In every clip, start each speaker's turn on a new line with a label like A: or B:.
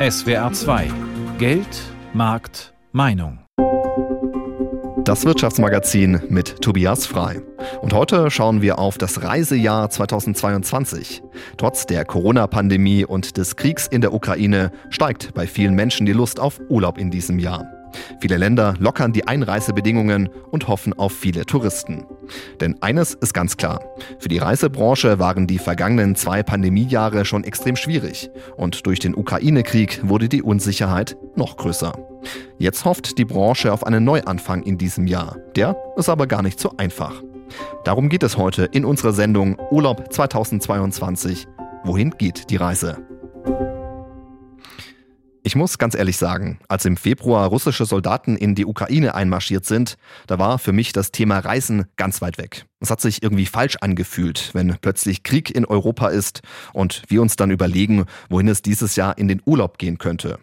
A: SWR 2 Geld, Markt, Meinung.
B: Das Wirtschaftsmagazin mit Tobias Frei. Und heute schauen wir auf das Reisejahr 2022. Trotz der Corona-Pandemie und des Kriegs in der Ukraine steigt bei vielen Menschen die Lust auf Urlaub in diesem Jahr. Viele Länder lockern die Einreisebedingungen und hoffen auf viele Touristen. Denn eines ist ganz klar. Für die Reisebranche waren die vergangenen zwei Pandemiejahre schon extrem schwierig. Und durch den Ukraine-Krieg wurde die Unsicherheit noch größer. Jetzt hofft die Branche auf einen Neuanfang in diesem Jahr. Der ist aber gar nicht so einfach. Darum geht es heute in unserer Sendung Urlaub 2022. Wohin geht die Reise? Ich muss ganz ehrlich sagen, als im Februar russische Soldaten in die Ukraine einmarschiert sind, da war für mich das Thema Reisen ganz weit weg. Es hat sich irgendwie falsch angefühlt, wenn plötzlich Krieg in Europa ist und wir uns dann überlegen, wohin es dieses Jahr in den Urlaub gehen könnte.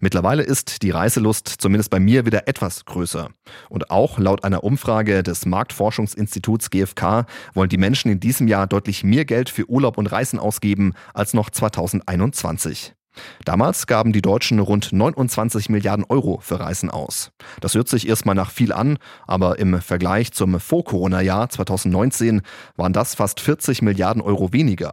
B: Mittlerweile ist die Reiselust zumindest bei mir wieder etwas größer. Und auch laut einer Umfrage des Marktforschungsinstituts GfK wollen die Menschen in diesem Jahr deutlich mehr Geld für Urlaub und Reisen ausgeben als noch 2021. Damals gaben die Deutschen rund 29 Milliarden Euro für Reisen aus. Das hört sich erstmal nach viel an, aber im Vergleich zum Vor-Corona-Jahr 2019 waren das fast 40 Milliarden Euro weniger.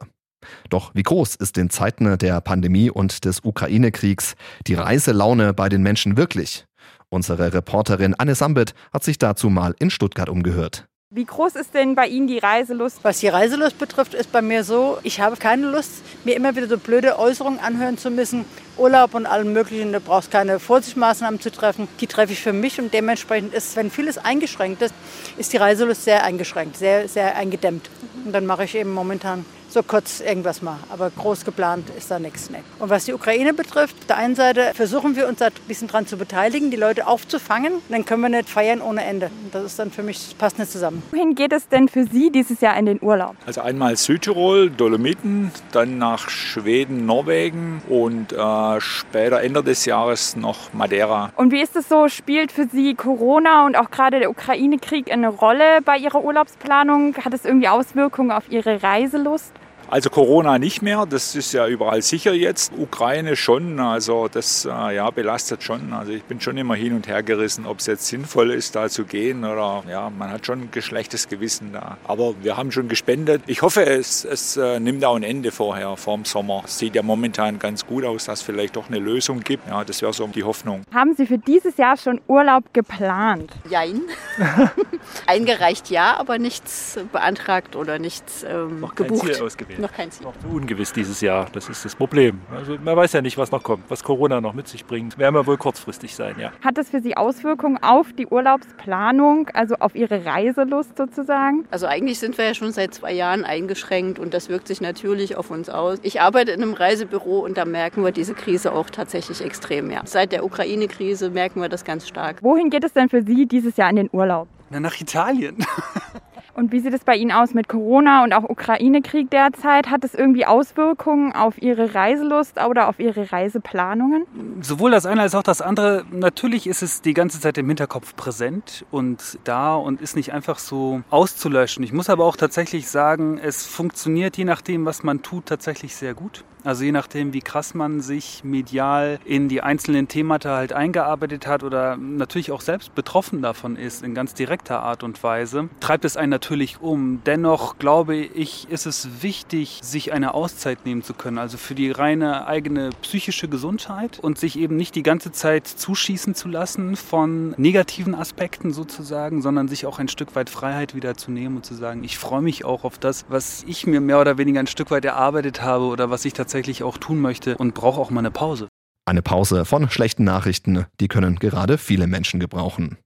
B: Doch wie groß ist in Zeiten der Pandemie und des Ukraine-Kriegs die Reiselaune bei den Menschen wirklich? Unsere Reporterin Anne Sambit hat sich dazu mal in Stuttgart umgehört.
C: Wie groß ist denn bei Ihnen die Reiselust?
D: Was die Reiselust betrifft, ist bei mir so, ich habe keine Lust, mir immer wieder so blöde Äußerungen anhören zu müssen. Urlaub und allem Möglichen, du brauchst keine Vorsichtsmaßnahmen zu treffen. Die treffe ich für mich und dementsprechend ist, wenn vieles eingeschränkt ist, ist die Reiselust sehr eingeschränkt, sehr, sehr eingedämmt. Und dann mache ich eben momentan so kurz irgendwas mal. Aber groß geplant ist da nichts. Nee. Und was die Ukraine betrifft, auf der einen Seite versuchen wir uns da ein bisschen dran zu beteiligen, die Leute aufzufangen. Dann können wir nicht feiern ohne Ende. Das ist dann für mich, das passt nicht zusammen.
C: Wohin geht es denn für Sie dieses Jahr in den Urlaub?
E: Also einmal Südtirol, Dolomiten, dann nach Schweden, Norwegen und äh, später Ende des Jahres noch Madeira.
C: Und wie ist es so? Spielt für Sie Corona und auch gerade der Ukraine-Krieg eine Rolle bei Ihrer Urlaubsplanung? Hat es irgendwie Auswirkungen auf Ihre Reiselust?
E: Also Corona nicht mehr, das ist ja überall sicher jetzt. Ukraine schon, also das äh, ja, belastet schon. Also ich bin schon immer hin und her gerissen, ob es jetzt sinnvoll ist, da zu gehen oder ja, man hat schon ein geschlechtes Gewissen da. Aber wir haben schon gespendet. Ich hoffe, es, es äh, nimmt auch ein Ende vorher, vorm Sommer. Es sieht ja momentan ganz gut aus, dass es vielleicht doch eine Lösung gibt. Ja, das wäre so die Hoffnung.
C: Haben Sie für dieses Jahr schon Urlaub geplant?
F: Jein. Eingereicht ja, aber nichts beantragt oder nichts ähm,
G: Noch
F: gebucht.
G: Kein Ziel ausgewählt.
F: Noch kein Ziel.
G: Noch zu ungewiss dieses Jahr, das ist das Problem. Also man weiß ja nicht, was noch kommt, was Corona noch mit sich bringt. Werden wir wohl kurzfristig sein, ja.
C: Hat das für Sie Auswirkungen auf die Urlaubsplanung, also auf Ihre Reiselust sozusagen?
F: Also eigentlich sind wir ja schon seit zwei Jahren eingeschränkt und das wirkt sich natürlich auf uns aus. Ich arbeite in einem Reisebüro und da merken wir diese Krise auch tatsächlich extrem. Ja. Seit der Ukraine-Krise merken wir das ganz stark.
C: Wohin geht es denn für Sie dieses Jahr in den Urlaub?
G: Na, nach Italien.
C: Und wie sieht es bei Ihnen aus mit Corona und auch Ukraine-Krieg derzeit? Hat es irgendwie Auswirkungen auf Ihre Reiselust oder auf Ihre Reiseplanungen?
H: Sowohl das eine als auch das andere. Natürlich ist es die ganze Zeit im Hinterkopf präsent und da und ist nicht einfach so auszulöschen. Ich muss aber auch tatsächlich sagen, es funktioniert je nachdem, was man tut, tatsächlich sehr gut. Also je nachdem, wie krass man sich medial in die einzelnen Themata halt eingearbeitet hat oder natürlich auch selbst betroffen davon ist, in ganz direkter Art und Weise, treibt es einen natürlich um. Dennoch glaube ich, ist es wichtig, sich eine Auszeit nehmen zu können, also für die reine eigene psychische Gesundheit und sich eben nicht die ganze Zeit zuschießen zu lassen von negativen Aspekten sozusagen, sondern sich auch ein Stück weit Freiheit wieder zu nehmen und zu sagen, ich freue mich auch auf das, was ich mir mehr oder weniger ein Stück weit erarbeitet habe oder was ich tatsächlich tatsächlich auch tun möchte und brauche auch mal eine Pause.
B: Eine Pause von schlechten Nachrichten, die können gerade viele Menschen gebrauchen.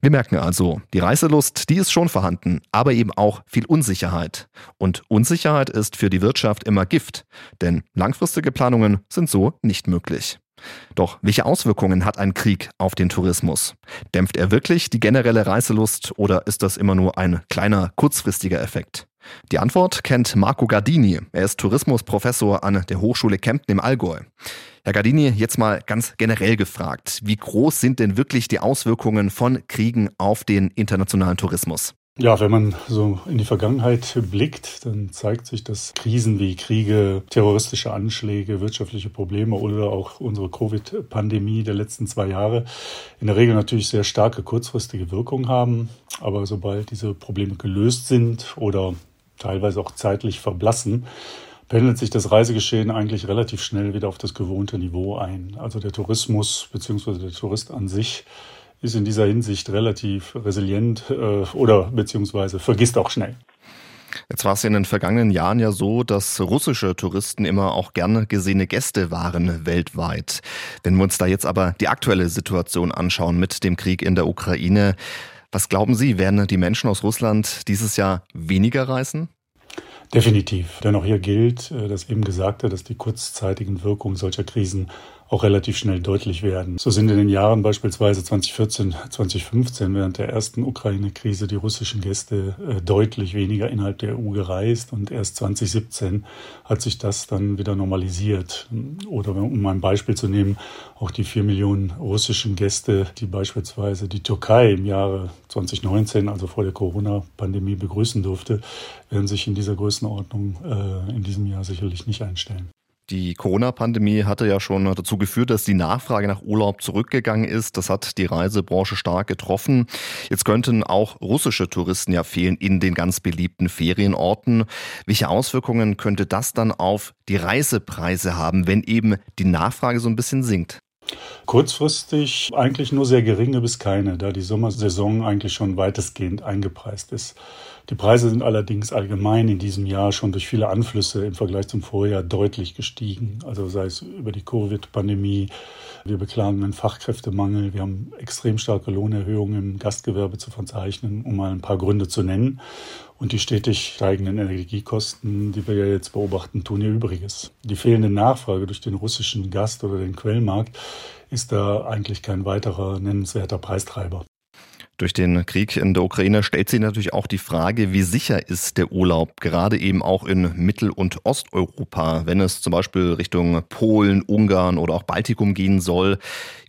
B: Wir merken also, die Reiselust, die ist schon vorhanden, aber eben auch viel Unsicherheit. Und Unsicherheit ist für die Wirtschaft immer Gift, denn langfristige Planungen sind so nicht möglich. Doch welche Auswirkungen hat ein Krieg auf den Tourismus? Dämpft er wirklich die generelle Reiselust oder ist das immer nur ein kleiner kurzfristiger Effekt? Die Antwort kennt Marco Gardini. Er ist Tourismusprofessor an der Hochschule Kempten im Allgäu. Herr Gardini, jetzt mal ganz generell gefragt. Wie groß sind denn wirklich die Auswirkungen von Kriegen auf den internationalen Tourismus?
I: Ja, wenn man so in die Vergangenheit blickt, dann zeigt sich, dass Krisen wie Kriege, terroristische Anschläge, wirtschaftliche Probleme oder auch unsere Covid-Pandemie der letzten zwei Jahre in der Regel natürlich sehr starke kurzfristige Wirkung haben. Aber sobald diese Probleme gelöst sind oder teilweise auch zeitlich verblassen, pendelt sich das Reisegeschehen eigentlich relativ schnell wieder auf das gewohnte Niveau ein. Also der Tourismus bzw. der Tourist an sich ist in dieser Hinsicht relativ resilient äh, oder beziehungsweise vergisst auch schnell.
B: Jetzt war es in den vergangenen Jahren ja so, dass russische Touristen immer auch gerne gesehene Gäste waren weltweit. Wenn wir uns da jetzt aber die aktuelle Situation anschauen mit dem Krieg in der Ukraine, was glauben Sie, werden die Menschen aus Russland dieses Jahr weniger reisen?
I: Definitiv. Denn auch hier gilt äh, das eben Gesagte, dass die kurzzeitigen Wirkungen solcher Krisen auch relativ schnell deutlich werden. So sind in den Jahren beispielsweise 2014, 2015 während der ersten Ukraine-Krise die russischen Gäste äh, deutlich weniger innerhalb der EU gereist und erst 2017 hat sich das dann wieder normalisiert. Oder um ein Beispiel zu nehmen, auch die vier Millionen russischen Gäste, die beispielsweise die Türkei im Jahre 2019, also vor der Corona-Pandemie, begrüßen durfte, werden sich in dieser Größenordnung äh, in diesem Jahr sicherlich nicht einstellen.
B: Die Corona-Pandemie hatte ja schon dazu geführt, dass die Nachfrage nach Urlaub zurückgegangen ist. Das hat die Reisebranche stark getroffen. Jetzt könnten auch russische Touristen ja fehlen in den ganz beliebten Ferienorten. Welche Auswirkungen könnte das dann auf die Reisepreise haben, wenn eben die Nachfrage so ein bisschen sinkt?
I: Kurzfristig eigentlich nur sehr geringe bis keine, da die Sommersaison eigentlich schon weitestgehend eingepreist ist. Die Preise sind allerdings allgemein in diesem Jahr schon durch viele Anflüsse im Vergleich zum Vorjahr deutlich gestiegen. Also sei es über die Covid-Pandemie, wir beklagen einen Fachkräftemangel, wir haben extrem starke Lohnerhöhungen im Gastgewerbe zu verzeichnen, um mal ein paar Gründe zu nennen. Und die stetig steigenden Energiekosten, die wir ja jetzt beobachten, tun ihr Übriges. Die fehlende Nachfrage durch den russischen Gast oder den Quellmarkt ist da eigentlich kein weiterer nennenswerter Preistreiber.
B: Durch den Krieg in der Ukraine stellt sich natürlich auch die Frage, wie sicher ist der Urlaub, gerade eben auch in Mittel- und Osteuropa, wenn es zum Beispiel Richtung Polen, Ungarn oder auch Baltikum gehen soll.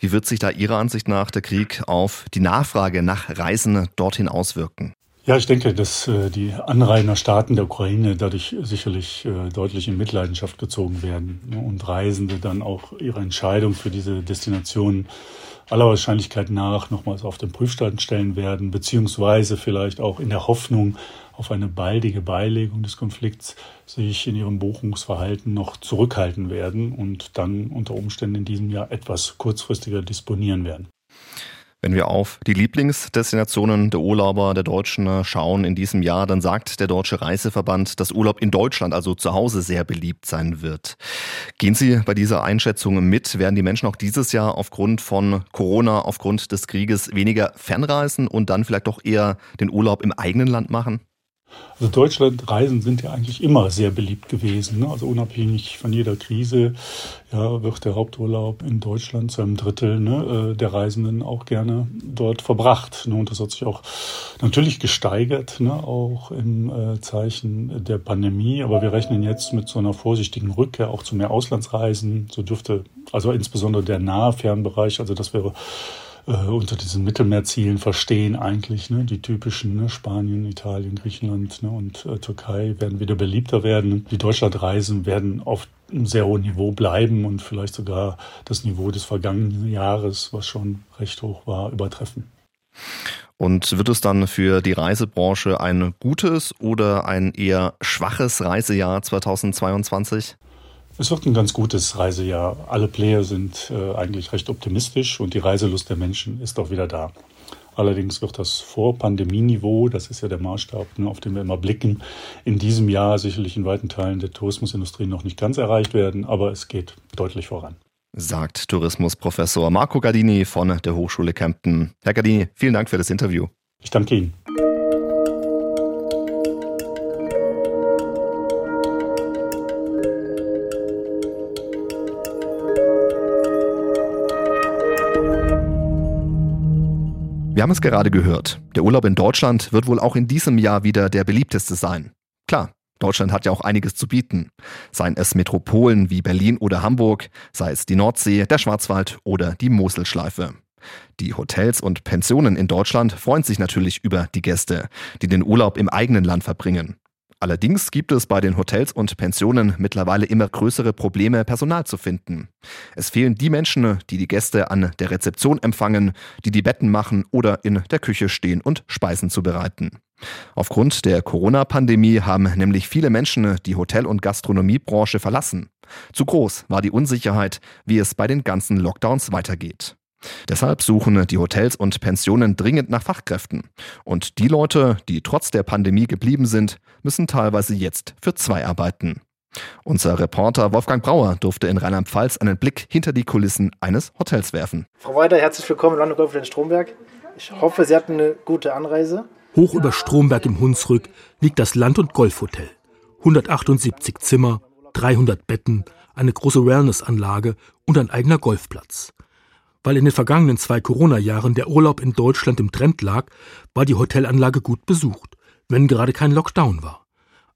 B: Wie wird sich da Ihrer Ansicht nach der Krieg auf die Nachfrage nach Reisen dorthin auswirken?
I: Ja, ich denke, dass äh, die Anrainerstaaten der Ukraine dadurch sicherlich äh, deutlich in Mitleidenschaft gezogen werden ne, und Reisende dann auch ihre Entscheidung für diese Destination aller Wahrscheinlichkeit nach nochmals auf den Prüfstand stellen werden, beziehungsweise vielleicht auch in der Hoffnung auf eine baldige Beilegung des Konflikts sich in ihrem Buchungsverhalten noch zurückhalten werden und dann unter Umständen in diesem Jahr etwas kurzfristiger disponieren werden.
B: Wenn wir auf die Lieblingsdestinationen der Urlauber der Deutschen schauen in diesem Jahr, dann sagt der Deutsche Reiseverband, dass Urlaub in Deutschland, also zu Hause, sehr beliebt sein wird. Gehen Sie bei dieser Einschätzung mit? Werden die Menschen auch dieses Jahr aufgrund von Corona, aufgrund des Krieges weniger fernreisen und dann vielleicht doch eher den Urlaub im eigenen Land machen?
I: Also Deutschlandreisen sind ja eigentlich immer sehr beliebt gewesen. Ne? Also unabhängig von jeder Krise ja, wird der Haupturlaub in Deutschland zu einem Drittel ne, äh, der Reisenden auch gerne dort verbracht. Ne? Und das hat sich auch natürlich gesteigert, ne? auch im äh, Zeichen der Pandemie. Aber wir rechnen jetzt mit so einer vorsichtigen Rückkehr auch zu mehr Auslandsreisen. So dürfte also insbesondere der nahe Fernbereich, also das wäre äh, unter diesen Mittelmeerzielen verstehen eigentlich. Ne? Die typischen ne? Spanien, Italien, Griechenland ne? und äh, Türkei werden wieder beliebter werden. Die Deutschlandreisen werden auf einem sehr hohen Niveau bleiben und vielleicht sogar das Niveau des vergangenen Jahres, was schon recht hoch war, übertreffen.
B: Und wird es dann für die Reisebranche ein gutes oder ein eher schwaches Reisejahr 2022?
I: Es wird ein ganz gutes Reisejahr. Alle Player sind äh, eigentlich recht optimistisch und die Reiselust der Menschen ist auch wieder da. Allerdings wird das Vor-Pandemieniveau, das ist ja der Maßstab, ne, auf den wir immer blicken, in diesem Jahr sicherlich in weiten Teilen der Tourismusindustrie noch nicht ganz erreicht werden, aber es geht deutlich voran.
B: Sagt Tourismusprofessor Marco Gardini von der Hochschule Kempten. Herr Gardini, vielen Dank für das Interview.
I: Ich danke Ihnen.
B: Wir haben es gerade gehört. Der Urlaub in Deutschland wird wohl auch in diesem Jahr wieder der beliebteste sein. Klar, Deutschland hat ja auch einiges zu bieten. Seien es Metropolen wie Berlin oder Hamburg, sei es die Nordsee, der Schwarzwald oder die Moselschleife. Die Hotels und Pensionen in Deutschland freuen sich natürlich über die Gäste, die den Urlaub im eigenen Land verbringen. Allerdings gibt es bei den Hotels und Pensionen mittlerweile immer größere Probleme, Personal zu finden. Es fehlen die Menschen, die die Gäste an der Rezeption empfangen, die die Betten machen oder in der Küche stehen und Speisen zubereiten. Aufgrund der Corona-Pandemie haben nämlich viele Menschen die Hotel- und Gastronomiebranche verlassen. Zu groß war die Unsicherheit, wie es bei den ganzen Lockdowns weitergeht. Deshalb suchen die Hotels und Pensionen dringend nach Fachkräften. Und die Leute, die trotz der Pandemie geblieben sind, müssen teilweise jetzt für zwei arbeiten. Unser Reporter Wolfgang Brauer durfte in Rheinland-Pfalz einen Blick hinter die Kulissen eines Hotels werfen.
J: Frau Weider, herzlich willkommen in London Golf in Stromberg. Ich hoffe, Sie hatten eine gute Anreise.
K: Hoch über Stromberg im Hunsrück liegt das Land- und Golfhotel. 178 Zimmer, 300 Betten, eine große Wellnessanlage und ein eigener Golfplatz. Weil in den vergangenen zwei Corona-Jahren der Urlaub in Deutschland im Trend lag, war die Hotelanlage gut besucht, wenn gerade kein Lockdown war.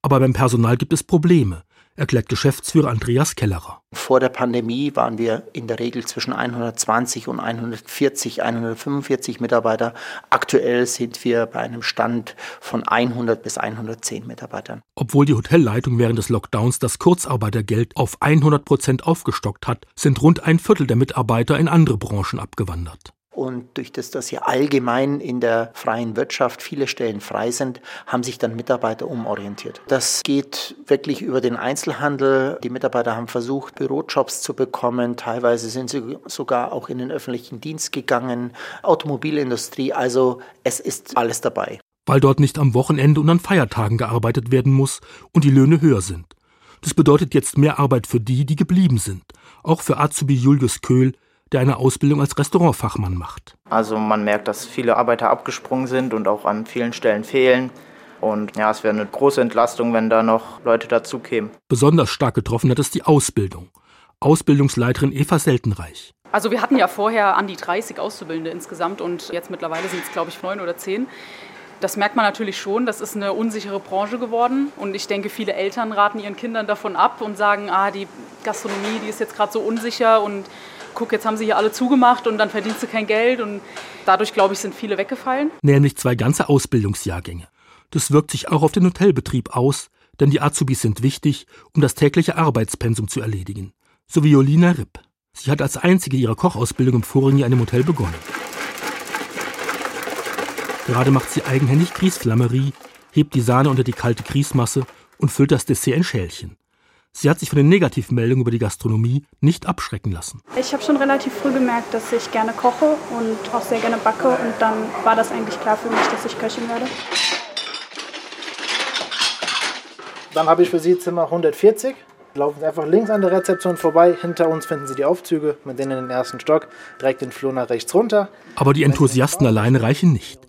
K: Aber beim Personal gibt es Probleme erklärt Geschäftsführer Andreas Kellerer.
L: Vor der Pandemie waren wir in der Regel zwischen 120 und 140, 145 Mitarbeiter. Aktuell sind wir bei einem Stand von 100 bis 110 Mitarbeitern.
K: Obwohl die Hotelleitung während des Lockdowns das Kurzarbeitergeld auf 100 Prozent aufgestockt hat, sind rund ein Viertel der Mitarbeiter in andere Branchen abgewandert.
L: Und durch das, dass hier allgemein in der freien Wirtschaft viele Stellen frei sind, haben sich dann Mitarbeiter umorientiert. Das geht wirklich über den Einzelhandel. Die Mitarbeiter haben versucht, Bürojobs zu bekommen. Teilweise sind sie sogar auch in den öffentlichen Dienst gegangen. Automobilindustrie, also es ist alles dabei.
K: Weil dort nicht am Wochenende und an Feiertagen gearbeitet werden muss und die Löhne höher sind. Das bedeutet jetzt mehr Arbeit für die, die geblieben sind. Auch für Azubi Julius Köhl, der eine Ausbildung als Restaurantfachmann macht.
M: Also man merkt, dass viele Arbeiter abgesprungen sind und auch an vielen Stellen fehlen. Und ja, es wäre eine große Entlastung, wenn da noch Leute dazukämen.
K: Besonders stark getroffen hat es die Ausbildung. Ausbildungsleiterin Eva Seltenreich.
N: Also wir hatten ja vorher an die 30 Auszubildende insgesamt und jetzt mittlerweile sind es, glaube ich, neun oder zehn. Das merkt man natürlich schon, das ist eine unsichere Branche geworden und ich denke, viele Eltern raten ihren Kindern davon ab und sagen, ah, die Gastronomie, die ist jetzt gerade so unsicher und guck, jetzt haben sie hier alle zugemacht und dann verdienst du kein Geld und dadurch, glaube ich, sind viele weggefallen.
K: Nämlich zwei ganze Ausbildungsjahrgänge. Das wirkt sich auch auf den Hotelbetrieb aus, denn die Azubis sind wichtig, um das tägliche Arbeitspensum zu erledigen. So wie Jolina Ripp. Sie hat als einzige ihre Kochausbildung im vorigen Jahr in einem Hotel begonnen. Gerade macht sie eigenhändig Grießflammerie, hebt die Sahne unter die kalte Grießmasse und füllt das Dessert in Schälchen. Sie hat sich von den Negativmeldungen über die Gastronomie nicht abschrecken lassen.
O: Ich habe schon relativ früh gemerkt, dass ich gerne koche und auch sehr gerne backe. Und dann war das eigentlich klar für mich, dass ich Köchin werde.
J: Dann habe ich für Sie Zimmer 140. Laufen Sie einfach links an der Rezeption vorbei. Hinter uns finden Sie die Aufzüge mit denen in den ersten Stock, direkt den Flur nach rechts runter.
K: Aber die Enthusiasten alleine reichen nicht.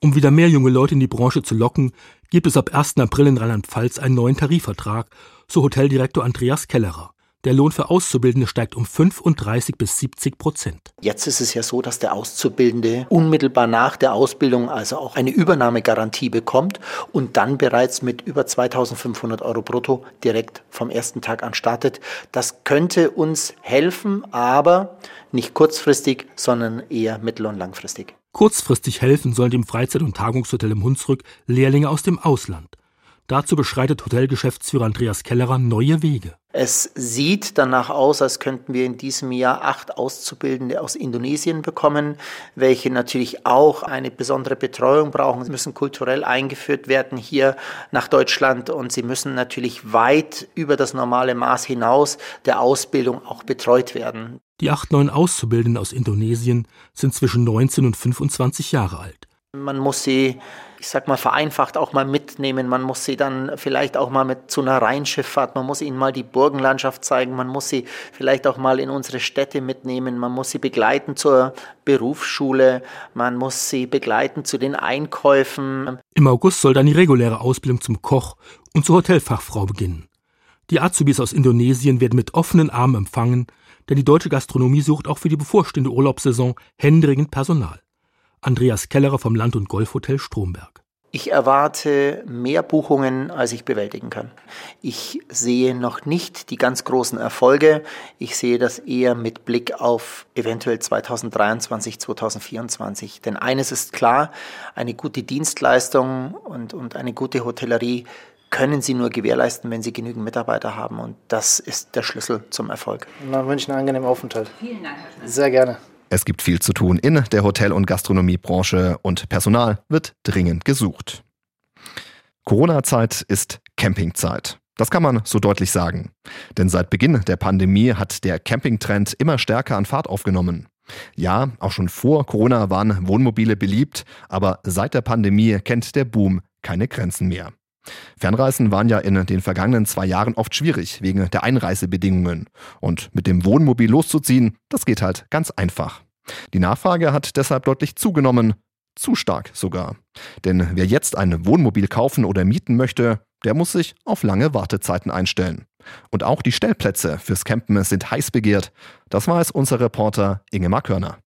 K: Um wieder mehr junge Leute in die Branche zu locken, gibt es ab 1. April in Rheinland-Pfalz einen neuen Tarifvertrag, so Hoteldirektor Andreas Kellerer. Der Lohn für Auszubildende steigt um 35 bis 70 Prozent.
L: Jetzt ist es ja so, dass der Auszubildende unmittelbar nach der Ausbildung also auch eine Übernahmegarantie bekommt und dann bereits mit über 2500 Euro brutto direkt vom ersten Tag an startet. Das könnte uns helfen, aber nicht kurzfristig, sondern eher mittel- und langfristig.
K: Kurzfristig helfen sollen dem Freizeit- und Tagungshotel im Hunsrück Lehrlinge aus dem Ausland. Dazu beschreitet Hotelgeschäftsführer Andreas Kellerer neue Wege.
L: Es sieht danach aus, als könnten wir in diesem Jahr acht Auszubildende aus Indonesien bekommen, welche natürlich auch eine besondere Betreuung brauchen. Sie müssen kulturell eingeführt werden hier nach Deutschland und sie müssen natürlich weit über das normale Maß hinaus der Ausbildung auch betreut werden.
K: Die acht neuen Auszubildenden aus Indonesien sind zwischen 19 und 25 Jahre alt.
L: Man muss sie ich sag mal, vereinfacht auch mal mitnehmen. Man muss sie dann vielleicht auch mal mit zu einer Rheinschifffahrt, man muss ihnen mal die Burgenlandschaft zeigen, man muss sie vielleicht auch mal in unsere Städte mitnehmen, man muss sie begleiten zur Berufsschule, man muss sie begleiten zu den Einkäufen.
K: Im August soll dann die reguläre Ausbildung zum Koch und zur Hotelfachfrau beginnen. Die Azubis aus Indonesien werden mit offenen Armen empfangen, denn die deutsche Gastronomie sucht auch für die bevorstehende Urlaubssaison händeringend Personal. Andreas Kellerer vom Land- und Golfhotel Stromberg.
L: Ich erwarte mehr Buchungen, als ich bewältigen kann. Ich sehe noch nicht die ganz großen Erfolge. Ich sehe das eher mit Blick auf eventuell 2023, 2024. Denn eines ist klar, eine gute Dienstleistung und, und eine gute Hotellerie können Sie nur gewährleisten, wenn Sie genügend Mitarbeiter haben. Und das ist der Schlüssel zum Erfolg.
J: Und dann wünsche ich einen angenehmen Aufenthalt.
C: Vielen Dank.
J: Sehr gerne.
B: Es gibt viel zu tun in der Hotel- und Gastronomiebranche und Personal wird dringend gesucht. Corona-Zeit ist Campingzeit. Das kann man so deutlich sagen. Denn seit Beginn der Pandemie hat der Campingtrend immer stärker an Fahrt aufgenommen. Ja, auch schon vor Corona waren Wohnmobile beliebt, aber seit der Pandemie kennt der Boom keine Grenzen mehr. Fernreisen waren ja in den vergangenen zwei Jahren oft schwierig wegen der Einreisebedingungen. Und mit dem Wohnmobil loszuziehen, das geht halt ganz einfach. Die Nachfrage hat deshalb deutlich zugenommen, zu stark sogar. Denn wer jetzt ein Wohnmobil kaufen oder mieten möchte, der muss sich auf lange Wartezeiten einstellen. Und auch die Stellplätze fürs Campen sind heiß begehrt. Das weiß unser Reporter Ingemar Körner.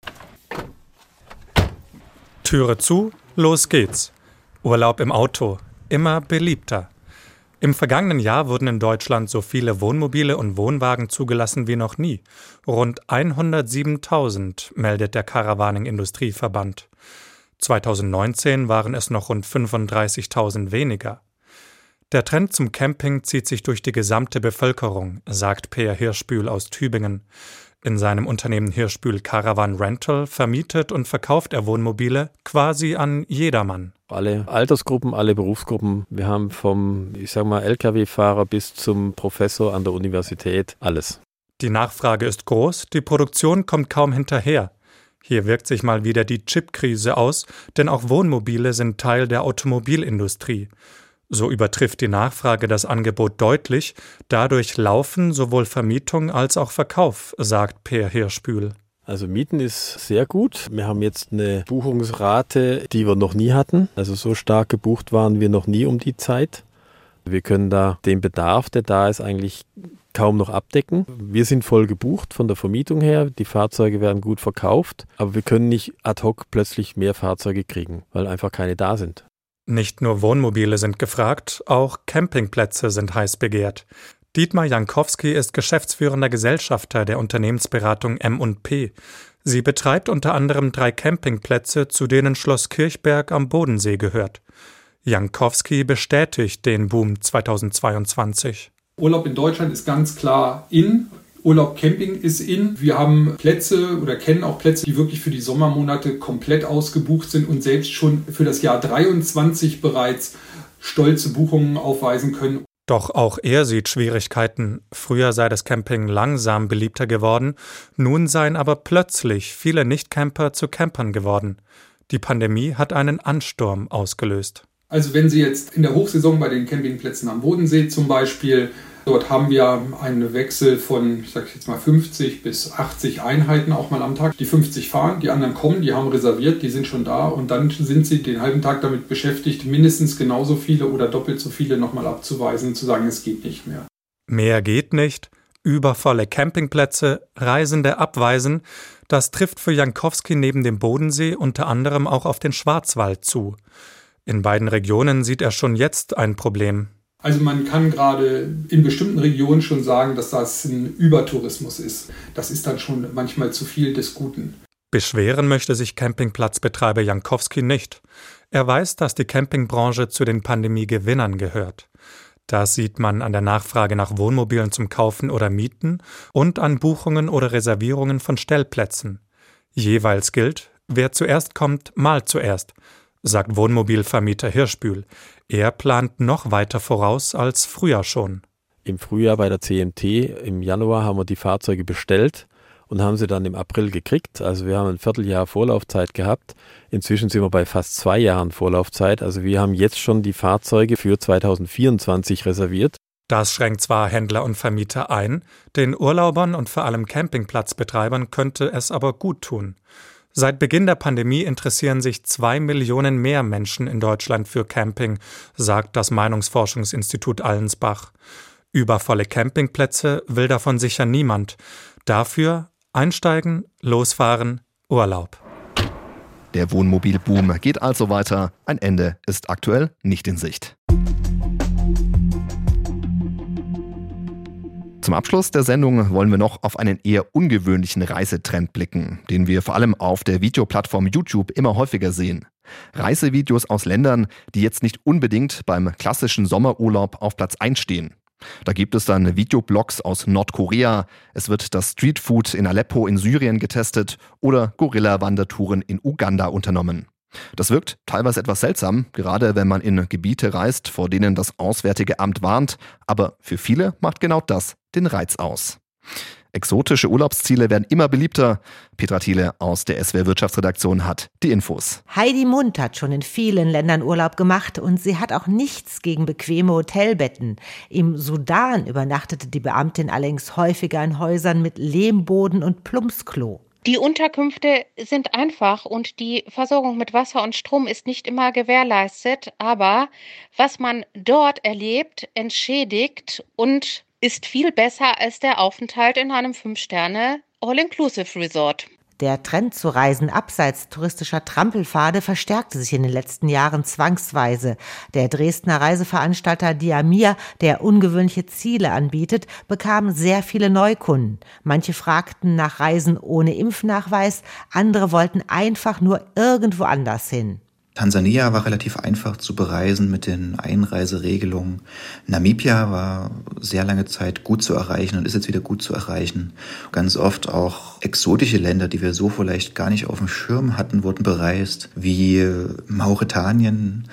P: Türe zu, los geht's. Urlaub im Auto, immer beliebter. Im vergangenen Jahr wurden in Deutschland so viele Wohnmobile und Wohnwagen zugelassen wie noch nie. Rund 107.000 meldet der Caravaning Industrieverband. 2019 waren es noch rund 35.000 weniger. Der Trend zum Camping zieht sich durch die gesamte Bevölkerung, sagt Peer Hirschbühl aus Tübingen. In seinem Unternehmen Hirschbühl Caravan Rental vermietet und verkauft er Wohnmobile quasi an jedermann.
Q: Alle Altersgruppen, alle Berufsgruppen. Wir haben vom, ich sag mal, Lkw-Fahrer bis zum Professor an der Universität alles.
P: Die Nachfrage ist groß, die Produktion kommt kaum hinterher. Hier wirkt sich mal wieder die Chipkrise aus, denn auch Wohnmobile sind Teil der Automobilindustrie. So übertrifft die Nachfrage das Angebot deutlich, dadurch laufen sowohl Vermietung als auch Verkauf, sagt Per Hirschbühl.
Q: Also Mieten ist sehr gut. Wir haben jetzt eine Buchungsrate, die wir noch nie hatten. Also so stark gebucht waren wir noch nie um die Zeit. Wir können da den Bedarf, der da ist, eigentlich kaum noch abdecken. Wir sind voll gebucht von der Vermietung her. Die Fahrzeuge werden gut verkauft, aber wir können nicht ad hoc plötzlich mehr Fahrzeuge kriegen, weil einfach keine da sind.
P: Nicht nur Wohnmobile sind gefragt, auch Campingplätze sind heiß begehrt. Dietmar Jankowski ist geschäftsführender Gesellschafter der Unternehmensberatung M&P. Sie betreibt unter anderem drei Campingplätze, zu denen Schloss Kirchberg am Bodensee gehört. Jankowski bestätigt den Boom 2022.
R: Urlaub in Deutschland ist ganz klar in. Urlaub Camping ist in. Wir haben Plätze oder kennen auch Plätze, die wirklich für die Sommermonate komplett ausgebucht sind und selbst schon für das Jahr 23 bereits stolze Buchungen aufweisen können.
P: Doch auch er sieht Schwierigkeiten. Früher sei das Camping langsam beliebter geworden, nun seien aber plötzlich viele Nichtcamper zu Campern geworden. Die Pandemie hat einen Ansturm ausgelöst.
R: Also wenn Sie jetzt in der Hochsaison bei den Campingplätzen am Bodensee zum Beispiel Dort haben wir einen Wechsel von, ich sage jetzt mal 50 bis 80 Einheiten auch mal am Tag. Die 50 fahren, die anderen kommen, die haben reserviert, die sind schon da und dann sind sie den halben Tag damit beschäftigt, mindestens genauso viele oder doppelt so viele nochmal abzuweisen und zu sagen, es geht nicht mehr.
P: Mehr geht nicht, übervolle Campingplätze, Reisende abweisen, das trifft für Jankowski neben dem Bodensee unter anderem auch auf den Schwarzwald zu. In beiden Regionen sieht er schon jetzt ein Problem.
R: Also man kann gerade in bestimmten Regionen schon sagen, dass das ein Übertourismus ist. Das ist dann schon manchmal zu viel des Guten.
P: Beschweren möchte sich Campingplatzbetreiber Jankowski nicht. Er weiß, dass die Campingbranche zu den Pandemiegewinnern gehört. Das sieht man an der Nachfrage nach Wohnmobilen zum Kaufen oder Mieten und an Buchungen oder Reservierungen von Stellplätzen. Jeweils gilt, wer zuerst kommt, malt zuerst, sagt Wohnmobilvermieter Hirschbühl. Er plant noch weiter voraus als früher schon.
Q: Im Frühjahr bei der CMT, im Januar haben wir die Fahrzeuge bestellt und haben sie dann im April gekriegt. Also wir haben ein Vierteljahr Vorlaufzeit gehabt. Inzwischen sind wir bei fast zwei Jahren Vorlaufzeit. Also wir haben jetzt schon die Fahrzeuge für 2024 reserviert.
P: Das schränkt zwar Händler und Vermieter ein, den Urlaubern und vor allem Campingplatzbetreibern könnte es aber gut tun. Seit Beginn der Pandemie interessieren sich zwei Millionen mehr Menschen in Deutschland für Camping, sagt das Meinungsforschungsinstitut Allensbach. Übervolle Campingplätze will davon sicher niemand. Dafür einsteigen, losfahren, Urlaub.
B: Der Wohnmobilboom geht also weiter. Ein Ende ist aktuell nicht in Sicht. Zum Abschluss der Sendung wollen wir noch auf einen eher ungewöhnlichen Reisetrend blicken, den wir vor allem auf der Videoplattform YouTube immer häufiger sehen. Reisevideos aus Ländern, die jetzt nicht unbedingt beim klassischen Sommerurlaub auf Platz 1 stehen. Da gibt es dann Videoblogs aus Nordkorea, es wird das Streetfood in Aleppo in Syrien getestet oder Gorilla-Wandertouren in Uganda unternommen. Das wirkt teilweise etwas seltsam, gerade wenn man in Gebiete reist, vor denen das Auswärtige Amt warnt, aber für viele macht genau das den Reiz aus. Exotische Urlaubsziele werden immer beliebter. Petra Thiele aus der SWR Wirtschaftsredaktion hat die Infos.
S: Heidi Mund hat schon in vielen Ländern Urlaub gemacht und sie hat auch nichts gegen bequeme Hotelbetten. Im Sudan übernachtete die Beamtin allerdings häufiger in Häusern mit Lehmboden und Plumpsklo.
T: Die Unterkünfte sind einfach und die Versorgung mit Wasser und Strom ist nicht immer gewährleistet, aber was man dort erlebt, entschädigt und ist viel besser als der Aufenthalt in einem Fünf-Sterne All-Inclusive-Resort.
S: Der Trend zu Reisen abseits touristischer Trampelpfade verstärkte sich in den letzten Jahren zwangsweise. Der Dresdner Reiseveranstalter Diamir, der ungewöhnliche Ziele anbietet, bekam sehr viele Neukunden. Manche fragten nach Reisen ohne Impfnachweis, andere wollten einfach nur irgendwo anders hin.
U: Tansania war relativ einfach zu bereisen mit den Einreiseregelungen. Namibia war sehr lange Zeit gut zu erreichen und ist jetzt wieder gut zu erreichen. Ganz oft auch exotische Länder, die wir so vielleicht gar nicht auf dem Schirm hatten, wurden bereist, wie Mauretanien,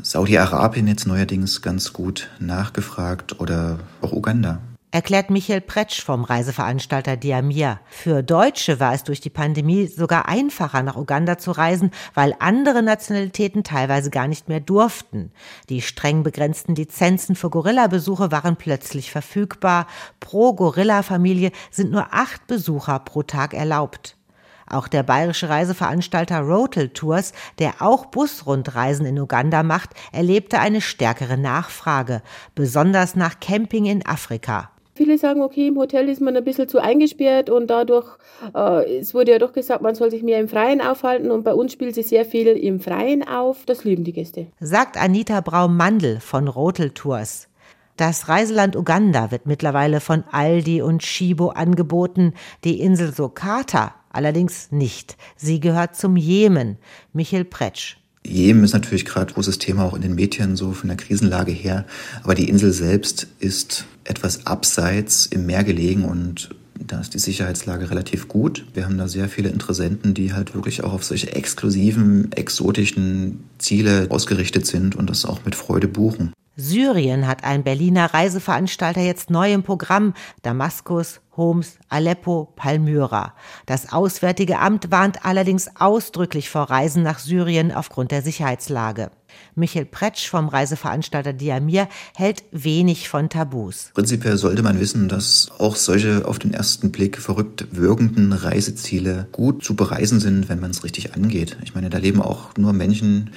U: Saudi-Arabien jetzt neuerdings ganz gut nachgefragt oder auch Uganda
S: erklärt Michael Pretsch vom Reiseveranstalter Diamir. Für Deutsche war es durch die Pandemie sogar einfacher, nach Uganda zu reisen, weil andere Nationalitäten teilweise gar nicht mehr durften. Die streng begrenzten Lizenzen für Gorilla-Besuche waren plötzlich verfügbar. Pro Gorilla-Familie sind nur acht Besucher pro Tag erlaubt. Auch der bayerische Reiseveranstalter Rotel Tours, der auch Busrundreisen in Uganda macht, erlebte eine stärkere Nachfrage, besonders nach Camping in Afrika.
V: Viele sagen, okay, im Hotel ist man ein bisschen zu eingesperrt und dadurch, äh, es wurde ja doch gesagt, man soll sich mehr im Freien aufhalten und bei uns spielt sich sehr viel im Freien auf. Das lieben die Gäste.
S: Sagt Anita Braum-Mandel von Rotel Tours. Das Reiseland Uganda wird mittlerweile von Aldi und Shibo angeboten, die Insel Sokata allerdings nicht. Sie gehört zum Jemen. Michael Pretsch.
U: Jemen ist natürlich gerade großes Thema auch in den Medien so von der Krisenlage her, aber die Insel selbst ist etwas abseits im Meer gelegen und da ist die Sicherheitslage relativ gut. Wir haben da sehr viele Interessenten, die halt wirklich auch auf solche exklusiven, exotischen Ziele ausgerichtet sind und das auch mit Freude buchen.
S: Syrien hat ein Berliner Reiseveranstalter jetzt neu im Programm. Damaskus, Homs, Aleppo, Palmyra. Das Auswärtige Amt warnt allerdings ausdrücklich vor Reisen nach Syrien aufgrund der Sicherheitslage. Michael Pretsch vom Reiseveranstalter Diamir hält wenig von Tabus.
U: Prinzipiell sollte man wissen, dass auch solche auf den ersten Blick verrückt wirkenden Reiseziele gut zu bereisen sind, wenn man es richtig angeht. Ich meine, da leben auch nur Menschen,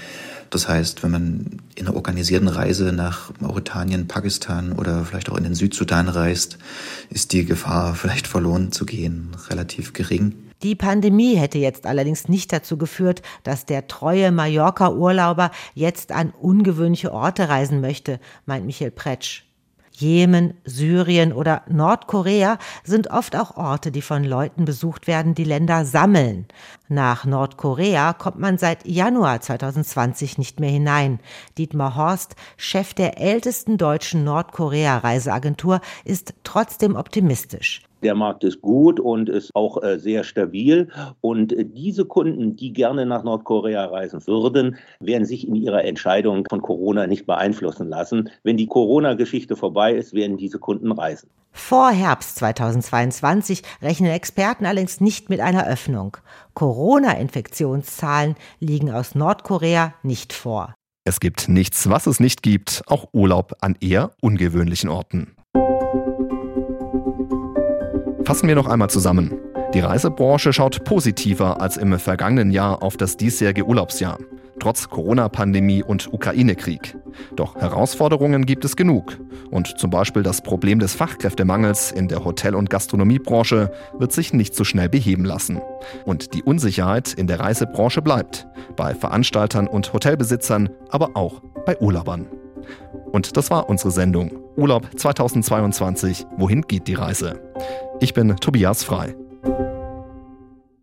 U: das heißt, wenn man in einer organisierten Reise nach Mauretanien, Pakistan oder vielleicht auch in den Südsudan reist, ist die Gefahr, vielleicht verloren zu gehen, relativ gering.
S: Die Pandemie hätte jetzt allerdings nicht dazu geführt, dass der treue Mallorca-Urlauber jetzt an ungewöhnliche Orte reisen möchte, meint Michael Pretsch. Jemen, Syrien oder Nordkorea sind oft auch Orte, die von Leuten besucht werden, die Länder sammeln. Nach Nordkorea kommt man seit Januar 2020 nicht mehr hinein. Dietmar Horst, Chef der ältesten deutschen Nordkorea-Reiseagentur, ist trotzdem optimistisch.
W: Der Markt ist gut und ist auch äh, sehr stabil. Und äh, diese Kunden, die gerne nach Nordkorea reisen würden, werden sich in ihrer Entscheidung von Corona nicht beeinflussen lassen. Wenn die Corona-Geschichte vorbei ist, werden diese Kunden reisen.
S: Vor Herbst 2022 rechnen Experten allerdings nicht mit einer Öffnung. Corona-Infektionszahlen liegen aus Nordkorea nicht vor.
B: Es gibt nichts, was es nicht gibt, auch Urlaub an eher ungewöhnlichen Orten. Fassen wir noch einmal zusammen. Die Reisebranche schaut positiver als im vergangenen Jahr auf das diesjährige Urlaubsjahr. trotz Corona-Pandemie und Ukraine-Krieg. Doch Herausforderungen gibt es genug. Und zum Beispiel das Problem des Fachkräftemangels in der Hotel- und Gastronomiebranche wird sich nicht so schnell beheben lassen. Und die Unsicherheit in der Reisebranche bleibt. Bei Veranstaltern und Hotelbesitzern, aber auch bei Urlaubern. Und das war unsere Sendung. Urlaub 2022. Wohin geht die Reise? Ich bin Tobias Frei.